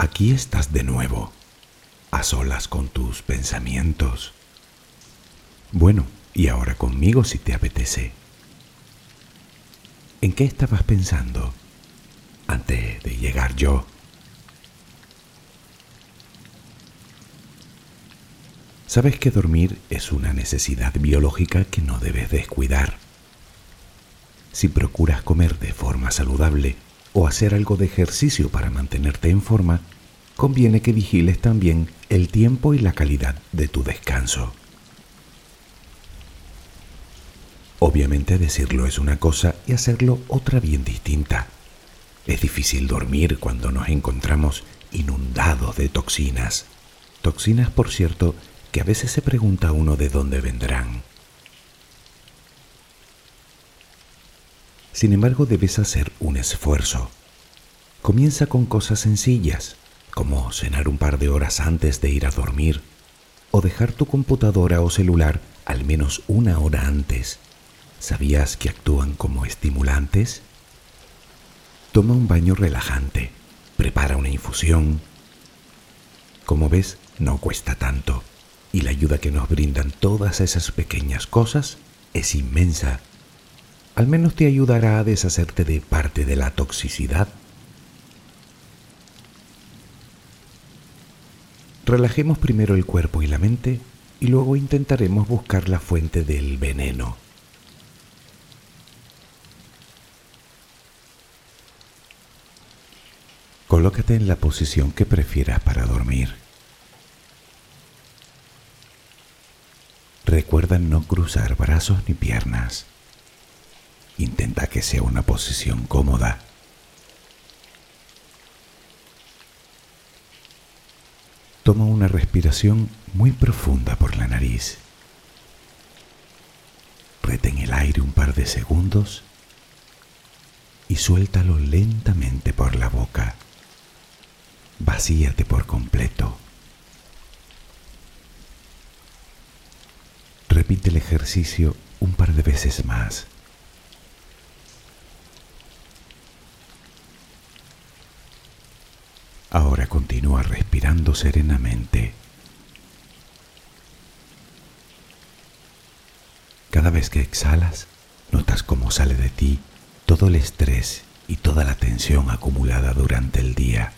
Aquí estás de nuevo, a solas con tus pensamientos. Bueno, y ahora conmigo si te apetece. ¿En qué estabas pensando antes de llegar yo? Sabes que dormir es una necesidad biológica que no debes descuidar. Si procuras comer de forma saludable, o hacer algo de ejercicio para mantenerte en forma, conviene que vigiles también el tiempo y la calidad de tu descanso. Obviamente decirlo es una cosa y hacerlo otra bien distinta. Es difícil dormir cuando nos encontramos inundados de toxinas. Toxinas, por cierto, que a veces se pregunta uno de dónde vendrán. Sin embargo, debes hacer un esfuerzo. Comienza con cosas sencillas, como cenar un par de horas antes de ir a dormir, o dejar tu computadora o celular al menos una hora antes. ¿Sabías que actúan como estimulantes? Toma un baño relajante, prepara una infusión. Como ves, no cuesta tanto, y la ayuda que nos brindan todas esas pequeñas cosas es inmensa al menos te ayudará a deshacerte de parte de la toxicidad. Relajemos primero el cuerpo y la mente y luego intentaremos buscar la fuente del veneno. Colócate en la posición que prefieras para dormir. Recuerda no cruzar brazos ni piernas. Intenta que sea una posición cómoda. Toma una respiración muy profunda por la nariz. Retén el aire un par de segundos y suéltalo lentamente por la boca. Vacíate por completo. Repite el ejercicio un par de veces más. Ahora continúa respirando serenamente. Cada vez que exhalas, notas cómo sale de ti todo el estrés y toda la tensión acumulada durante el día.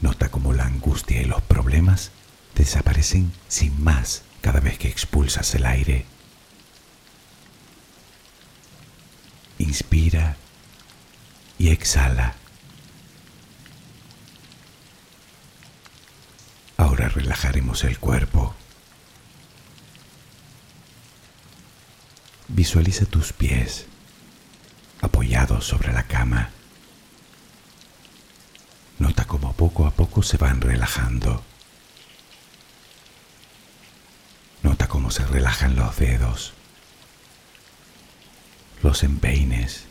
Nota cómo la angustia y los problemas desaparecen sin más cada vez que expulsas el aire. Inspira y exhala. Ahora relajaremos el cuerpo. Visualiza tus pies apoyados sobre la cama. Nota cómo poco a poco se van relajando. Nota cómo se relajan los dedos, los empeines,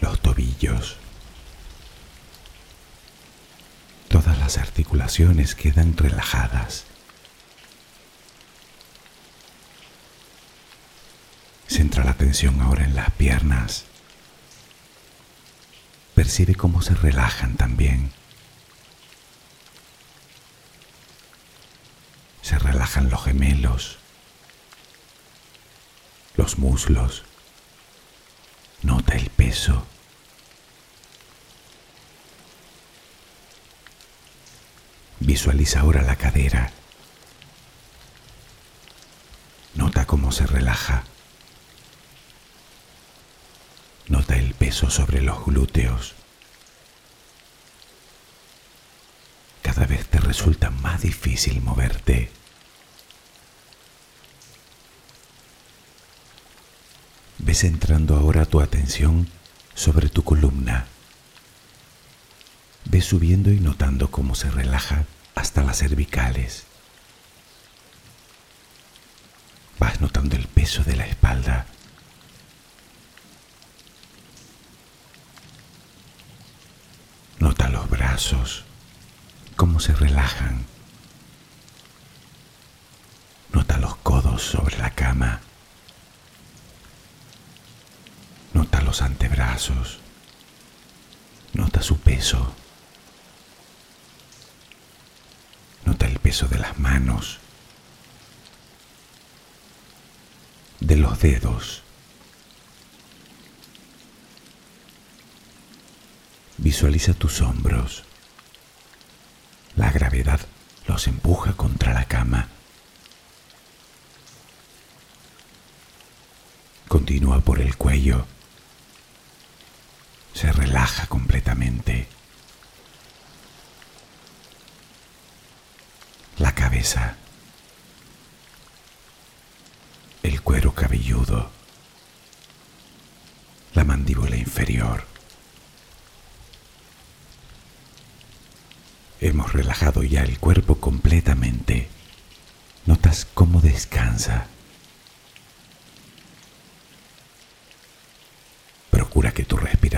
los tobillos. Todas las articulaciones quedan relajadas. Centra la atención ahora en las piernas. Percibe cómo se relajan también. Se relajan los gemelos, los muslos. Nota el peso. Visualiza ahora la cadera. Nota cómo se relaja. Nota el peso sobre los glúteos. Cada vez te resulta más difícil moverte. Ves entrando ahora tu atención sobre tu columna. Ves subiendo y notando cómo se relaja hasta las cervicales. Vas notando el peso de la espalda. Nota los brazos, cómo se relajan. Nota los codos sobre la cama. Nota los antebrazos. Nota su peso. Nota el peso de las manos, de los dedos. Visualiza tus hombros. La gravedad los empuja contra la cama. Continúa por el cuello se relaja completamente. La cabeza, el cuero cabelludo, la mandíbula inferior. Hemos relajado ya el cuerpo completamente. Notas cómo descansa.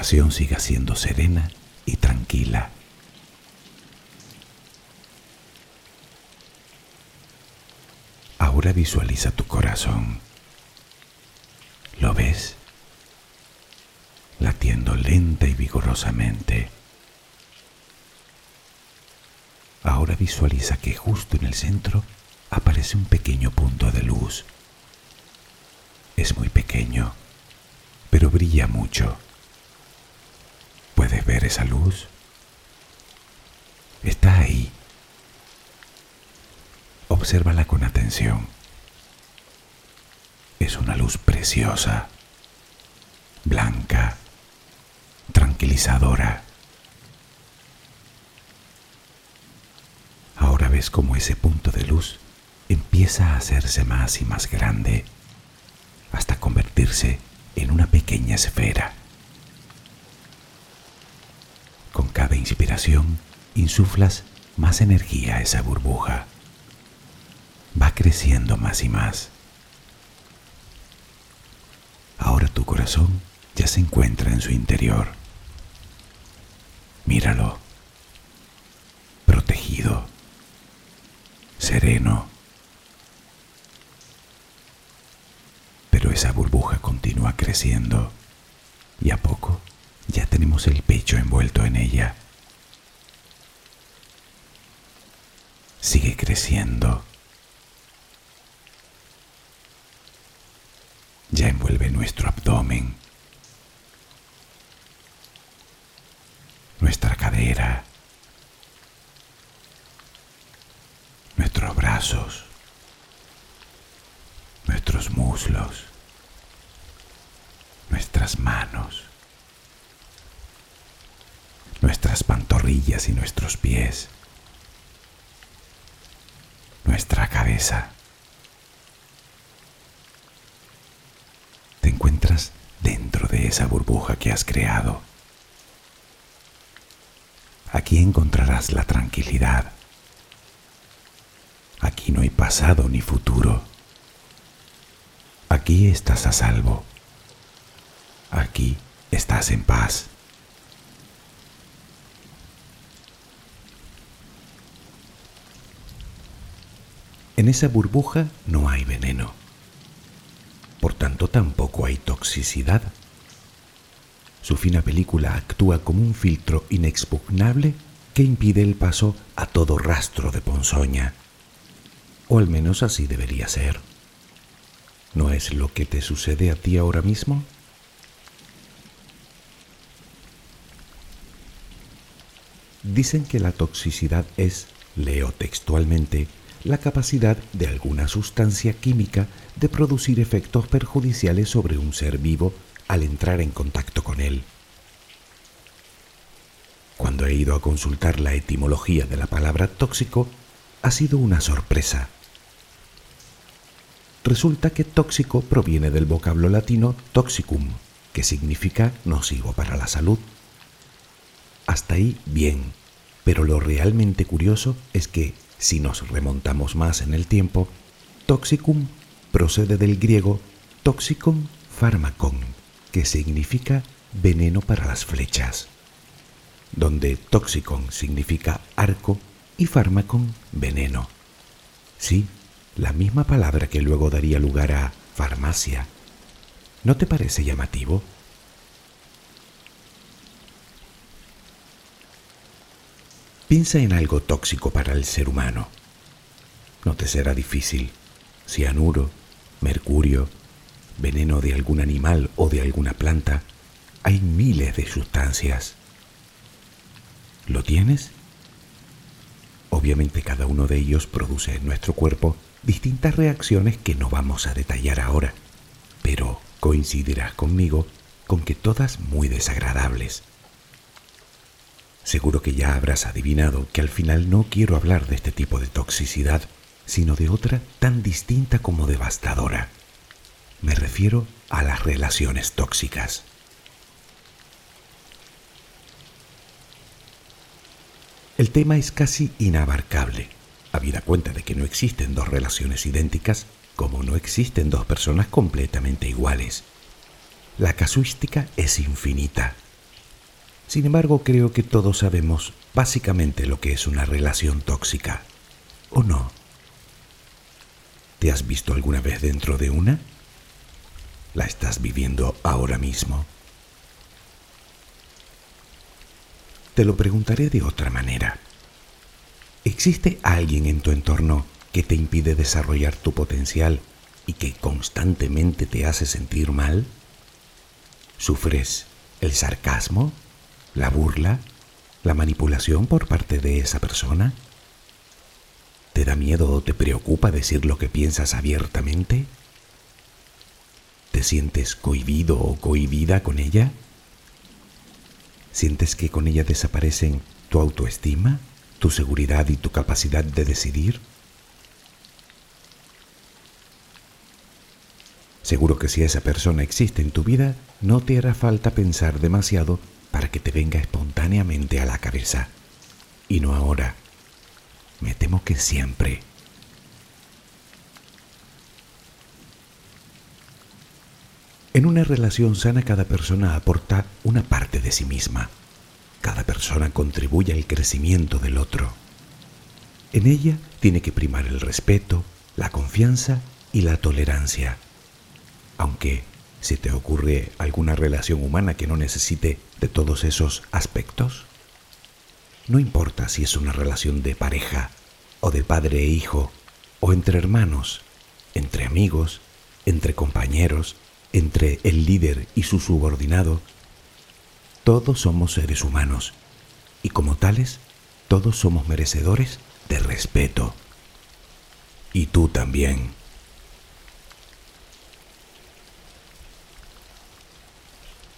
Respiración siga siendo serena y tranquila. Ahora visualiza tu corazón. ¿Lo ves? Latiendo lenta y vigorosamente. Ahora visualiza que justo en el centro aparece un pequeño punto de luz. Es muy pequeño pero brilla mucho. ¿Puedes ver esa luz? Está ahí. Obsérvala con atención. Es una luz preciosa, blanca, tranquilizadora. Ahora ves cómo ese punto de luz empieza a hacerse más y más grande hasta convertirse en una pequeña esfera. Con cada inspiración insuflas más energía a esa burbuja. Va creciendo más y más. Ahora tu corazón ya se encuentra en su interior. Míralo. Protegido. Sereno esa burbuja continúa creciendo y a poco ya tenemos el pecho envuelto en ella. Sigue creciendo. Ya envuelve nuestro abdomen, nuestra cadera, nuestros brazos, nuestros muslos. Nuestras manos, nuestras pantorrillas y nuestros pies, nuestra cabeza. Te encuentras dentro de esa burbuja que has creado. Aquí encontrarás la tranquilidad. Aquí no hay pasado ni futuro. Aquí estás a salvo. Aquí estás en paz. En esa burbuja no hay veneno. Por tanto, tampoco hay toxicidad. Su fina película actúa como un filtro inexpugnable que impide el paso a todo rastro de ponzoña. O al menos así debería ser. ¿No es lo que te sucede a ti ahora mismo? Dicen que la toxicidad es, leo textualmente, la capacidad de alguna sustancia química de producir efectos perjudiciales sobre un ser vivo al entrar en contacto con él. Cuando he ido a consultar la etimología de la palabra tóxico, ha sido una sorpresa. Resulta que tóxico proviene del vocablo latino toxicum, que significa nocivo para la salud. Hasta ahí bien, pero lo realmente curioso es que, si nos remontamos más en el tiempo, toxicum procede del griego toxicum pharmacon, que significa veneno para las flechas, donde toxicon significa arco y fármacon veneno. Sí, la misma palabra que luego daría lugar a farmacia. ¿No te parece llamativo? Piensa en algo tóxico para el ser humano. No te será difícil. Cianuro, mercurio, veneno de algún animal o de alguna planta. Hay miles de sustancias. ¿Lo tienes? Obviamente cada uno de ellos produce en nuestro cuerpo distintas reacciones que no vamos a detallar ahora, pero coincidirás conmigo con que todas muy desagradables. Seguro que ya habrás adivinado que al final no quiero hablar de este tipo de toxicidad, sino de otra tan distinta como devastadora. Me refiero a las relaciones tóxicas. El tema es casi inabarcable, habida cuenta de que no existen dos relaciones idénticas como no existen dos personas completamente iguales. La casuística es infinita sin embargo, creo que todos sabemos básicamente lo que es una relación tóxica, ¿o no? ¿Te has visto alguna vez dentro de una? ¿La estás viviendo ahora mismo? Te lo preguntaré de otra manera. ¿Existe alguien en tu entorno que te impide desarrollar tu potencial y que constantemente te hace sentir mal? ¿Sufres el sarcasmo? La burla, la manipulación por parte de esa persona? ¿Te da miedo o te preocupa decir lo que piensas abiertamente? ¿Te sientes cohibido o cohibida con ella? ¿Sientes que con ella desaparecen tu autoestima, tu seguridad y tu capacidad de decidir? Seguro que si esa persona existe en tu vida, no te hará falta pensar demasiado para que te venga espontáneamente a la cabeza. Y no ahora. Me temo que siempre. En una relación sana cada persona aporta una parte de sí misma. Cada persona contribuye al crecimiento del otro. En ella tiene que primar el respeto, la confianza y la tolerancia. Aunque ¿Se te ocurre alguna relación humana que no necesite de todos esos aspectos? No importa si es una relación de pareja, o de padre e hijo, o entre hermanos, entre amigos, entre compañeros, entre el líder y su subordinado. Todos somos seres humanos y como tales, todos somos merecedores de respeto. Y tú también.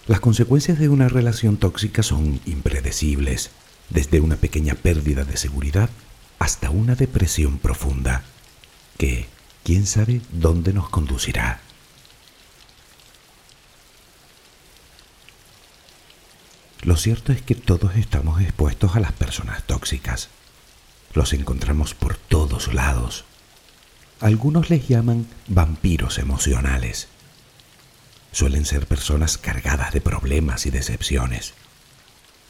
Las consecuencias de una relación tóxica son impredecibles, desde una pequeña pérdida de seguridad hasta una depresión profunda, que quién sabe dónde nos conducirá. Lo cierto es que todos estamos expuestos a las personas tóxicas. Los encontramos por todos lados. Algunos les llaman vampiros emocionales suelen ser personas cargadas de problemas y decepciones.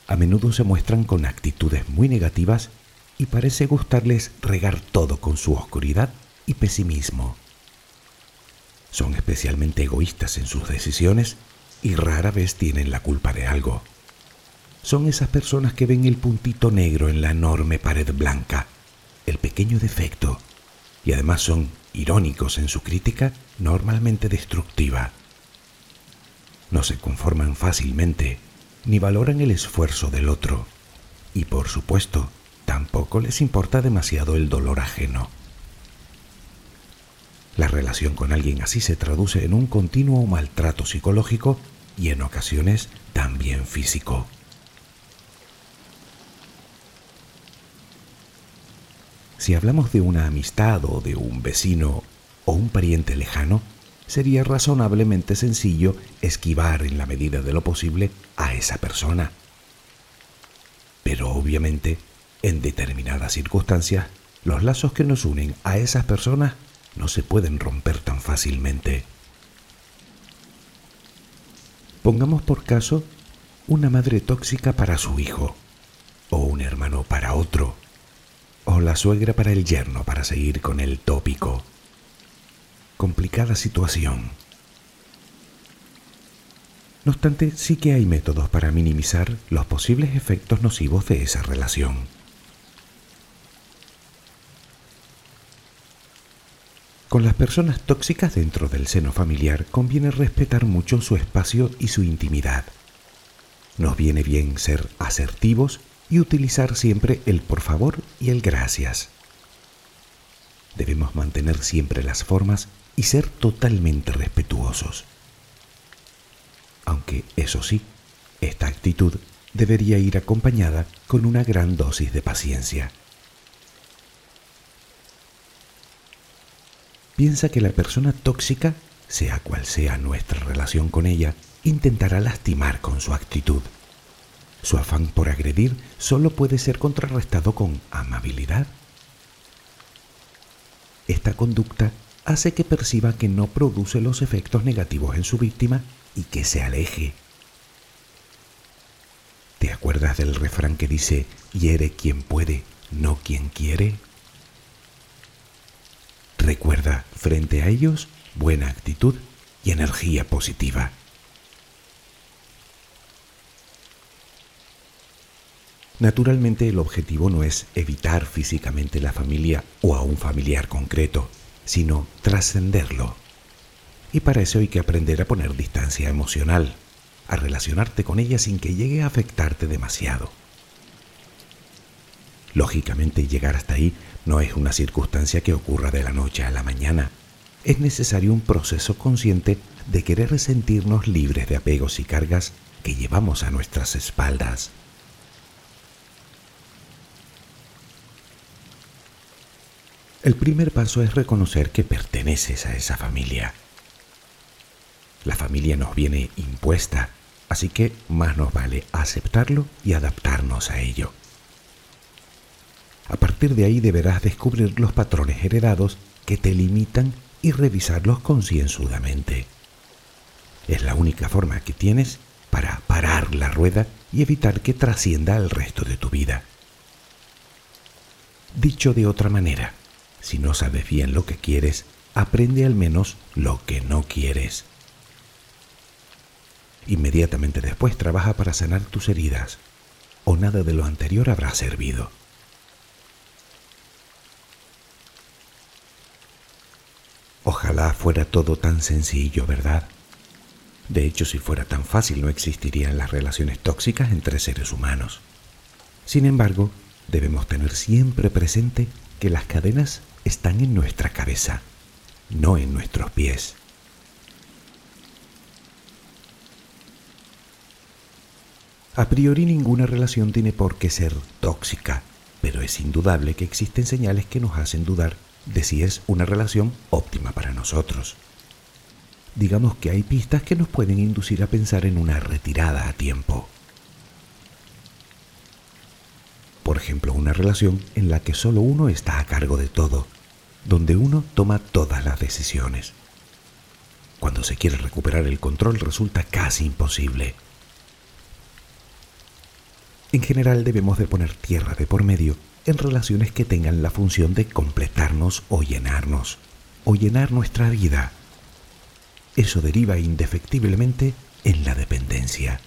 A menudo se muestran con actitudes muy negativas y parece gustarles regar todo con su oscuridad y pesimismo. Son especialmente egoístas en sus decisiones y rara vez tienen la culpa de algo. Son esas personas que ven el puntito negro en la enorme pared blanca, el pequeño defecto, y además son irónicos en su crítica, normalmente destructiva. No se conforman fácilmente, ni valoran el esfuerzo del otro, y por supuesto, tampoco les importa demasiado el dolor ajeno. La relación con alguien así se traduce en un continuo maltrato psicológico y en ocasiones también físico. Si hablamos de una amistad o de un vecino o un pariente lejano, sería razonablemente sencillo esquivar en la medida de lo posible a esa persona. Pero obviamente, en determinadas circunstancias, los lazos que nos unen a esas personas no se pueden romper tan fácilmente. Pongamos por caso una madre tóxica para su hijo, o un hermano para otro, o la suegra para el yerno, para seguir con el tópico. Complicada situación. No obstante, sí que hay métodos para minimizar los posibles efectos nocivos de esa relación. Con las personas tóxicas dentro del seno familiar conviene respetar mucho su espacio y su intimidad. Nos viene bien ser asertivos y utilizar siempre el por favor y el gracias. Debemos mantener siempre las formas y ser totalmente respetuosos. Aunque, eso sí, esta actitud debería ir acompañada con una gran dosis de paciencia. piensa que la persona tóxica, sea cual sea nuestra relación con ella, intentará lastimar con su actitud. Su afán por agredir solo puede ser contrarrestado con amabilidad. Esta conducta hace que perciba que no produce los efectos negativos en su víctima y que se aleje. ¿Te acuerdas del refrán que dice, hiere quien puede, no quien quiere? Recuerda, frente a ellos, buena actitud y energía positiva. Naturalmente el objetivo no es evitar físicamente la familia o a un familiar concreto, sino trascenderlo. Y para eso hay que aprender a poner distancia emocional, a relacionarte con ella sin que llegue a afectarte demasiado. Lógicamente llegar hasta ahí no es una circunstancia que ocurra de la noche a la mañana. Es necesario un proceso consciente de querer sentirnos libres de apegos y cargas que llevamos a nuestras espaldas. El primer paso es reconocer que perteneces a esa familia. La familia nos viene impuesta, así que más nos vale aceptarlo y adaptarnos a ello. A partir de ahí deberás descubrir los patrones heredados que te limitan y revisarlos concienzudamente. Es la única forma que tienes para parar la rueda y evitar que trascienda al resto de tu vida. Dicho de otra manera, si no sabes bien lo que quieres, aprende al menos lo que no quieres. Inmediatamente después trabaja para sanar tus heridas, o nada de lo anterior habrá servido. Ojalá fuera todo tan sencillo, ¿verdad? De hecho, si fuera tan fácil no existirían las relaciones tóxicas entre seres humanos. Sin embargo, debemos tener siempre presente que las cadenas están en nuestra cabeza, no en nuestros pies. A priori ninguna relación tiene por qué ser tóxica, pero es indudable que existen señales que nos hacen dudar de si es una relación óptima para nosotros. Digamos que hay pistas que nos pueden inducir a pensar en una retirada a tiempo. Por ejemplo, una relación en la que solo uno está a cargo de todo, donde uno toma todas las decisiones. Cuando se quiere recuperar el control resulta casi imposible. En general debemos de poner tierra de por medio en relaciones que tengan la función de completarnos o llenarnos, o llenar nuestra vida. Eso deriva indefectiblemente en la dependencia.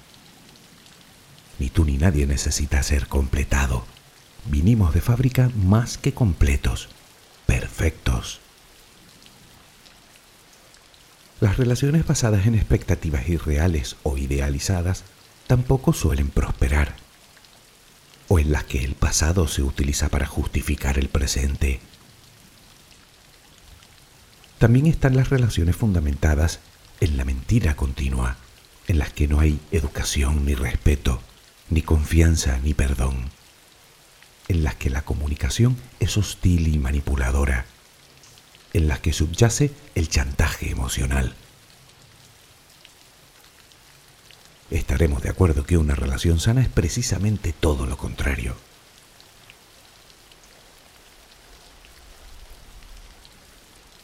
Ni tú ni nadie necesita ser completado. Vinimos de fábrica más que completos, perfectos. Las relaciones basadas en expectativas irreales o idealizadas tampoco suelen prosperar, o en las que el pasado se utiliza para justificar el presente. También están las relaciones fundamentadas en la mentira continua, en las que no hay educación ni respeto, ni confianza ni perdón, en las que la comunicación es hostil y manipuladora en las que subyace el chantaje emocional. Estaremos de acuerdo que una relación sana es precisamente todo lo contrario.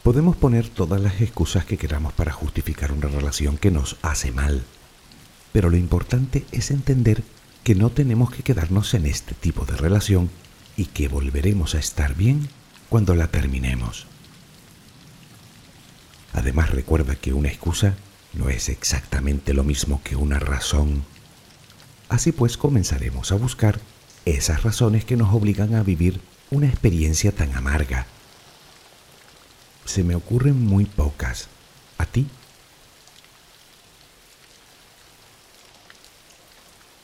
Podemos poner todas las excusas que queramos para justificar una relación que nos hace mal, pero lo importante es entender que no tenemos que quedarnos en este tipo de relación y que volveremos a estar bien cuando la terminemos. Además recuerda que una excusa no es exactamente lo mismo que una razón. Así pues comenzaremos a buscar esas razones que nos obligan a vivir una experiencia tan amarga. Se me ocurren muy pocas. ¿A ti?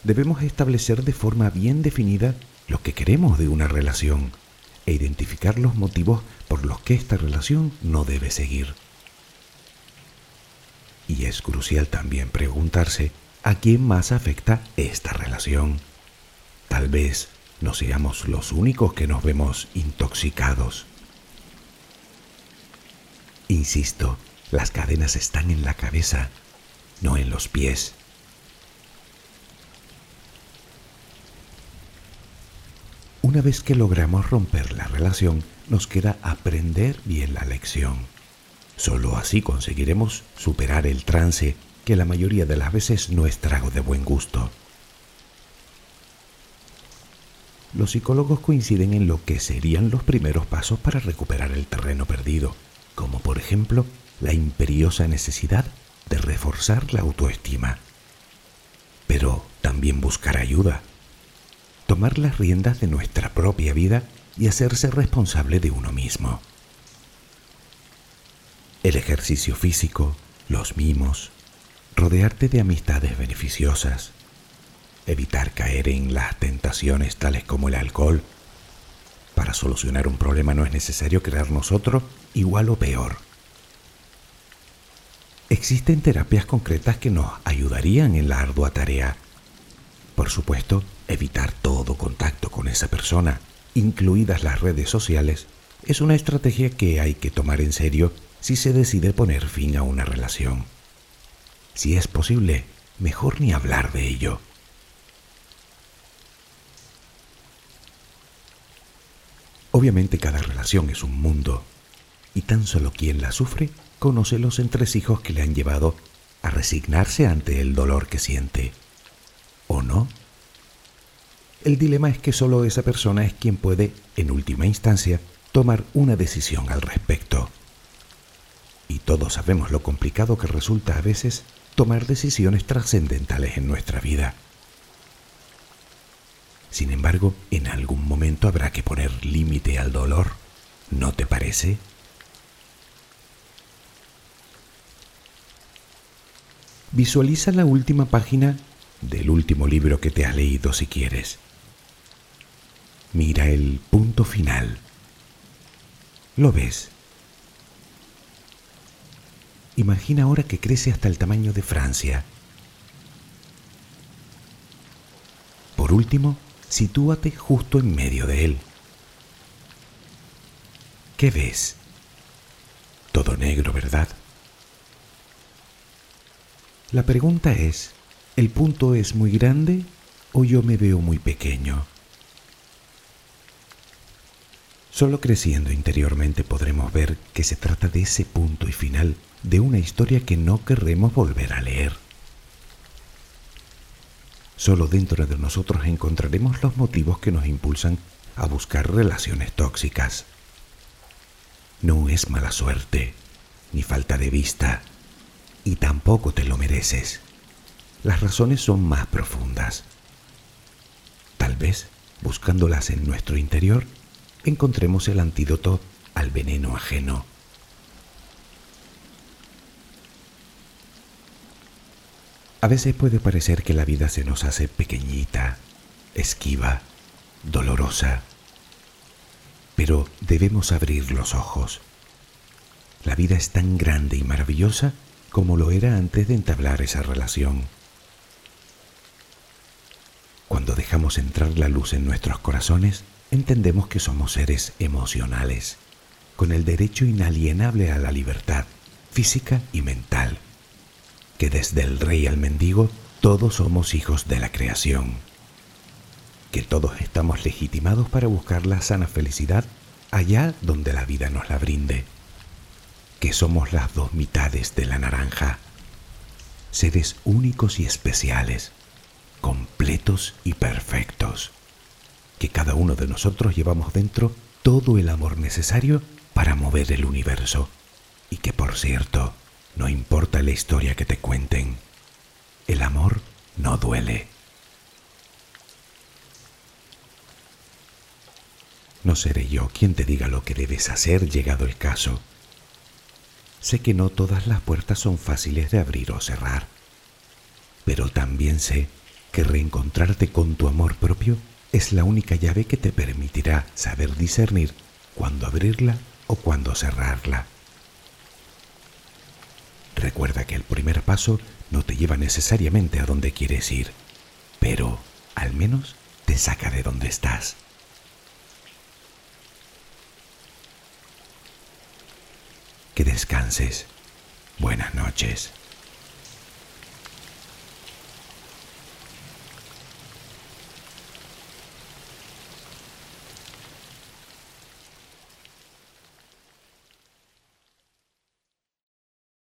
Debemos establecer de forma bien definida lo que queremos de una relación e identificar los motivos por los que esta relación no debe seguir. Y es crucial también preguntarse a quién más afecta esta relación. Tal vez no seamos los únicos que nos vemos intoxicados. Insisto, las cadenas están en la cabeza, no en los pies. Una vez que logramos romper la relación, nos queda aprender bien la lección. Solo así conseguiremos superar el trance que la mayoría de las veces no es trago de buen gusto. Los psicólogos coinciden en lo que serían los primeros pasos para recuperar el terreno perdido, como por ejemplo la imperiosa necesidad de reforzar la autoestima. Pero también buscar ayuda, tomar las riendas de nuestra propia vida y hacerse responsable de uno mismo el ejercicio físico, los mimos, rodearte de amistades beneficiosas, evitar caer en las tentaciones tales como el alcohol. Para solucionar un problema no es necesario crearnos otro igual o peor. Existen terapias concretas que nos ayudarían en la ardua tarea. Por supuesto, evitar todo contacto con esa persona, incluidas las redes sociales, es una estrategia que hay que tomar en serio si se decide poner fin a una relación. Si es posible, mejor ni hablar de ello. Obviamente cada relación es un mundo, y tan solo quien la sufre conoce los entresijos que le han llevado a resignarse ante el dolor que siente. ¿O no? El dilema es que solo esa persona es quien puede, en última instancia, tomar una decisión al respecto y todos sabemos lo complicado que resulta a veces tomar decisiones trascendentales en nuestra vida. Sin embargo, en algún momento habrá que poner límite al dolor, ¿no te parece? Visualiza la última página del último libro que te has leído si quieres. Mira el punto final. ¿Lo ves? Imagina ahora que crece hasta el tamaño de Francia. Por último, sitúate justo en medio de él. ¿Qué ves? Todo negro, ¿verdad? La pregunta es, ¿el punto es muy grande o yo me veo muy pequeño? Solo creciendo interiormente podremos ver que se trata de ese punto y final de una historia que no querremos volver a leer. Solo dentro de nosotros encontraremos los motivos que nos impulsan a buscar relaciones tóxicas. No es mala suerte, ni falta de vista, y tampoco te lo mereces. Las razones son más profundas. Tal vez, buscándolas en nuestro interior, encontremos el antídoto al veneno ajeno. A veces puede parecer que la vida se nos hace pequeñita, esquiva, dolorosa, pero debemos abrir los ojos. La vida es tan grande y maravillosa como lo era antes de entablar esa relación. Cuando dejamos entrar la luz en nuestros corazones, entendemos que somos seres emocionales, con el derecho inalienable a la libertad física y mental, que desde el rey al mendigo todos somos hijos de la creación que todos estamos legitimados para buscar la sana felicidad allá donde la vida nos la brinde, que somos las dos mitades de la naranja, seres únicos y especiales, completos y perfectos, que cada uno de nosotros llevamos dentro todo el amor necesario para mover el universo, y que por cierto, no importa la historia que te cuenten, el amor no duele. No seré yo quien te diga lo que debes hacer llegado el caso. Sé que no todas las puertas son fáciles de abrir o cerrar, pero también sé que reencontrarte con tu amor propio es la única llave que te permitirá saber discernir cuándo abrirla o cuándo cerrarla. Recuerda que el primer paso no te lleva necesariamente a donde quieres ir, pero al menos te saca de donde estás. que descanses. Buenas noches.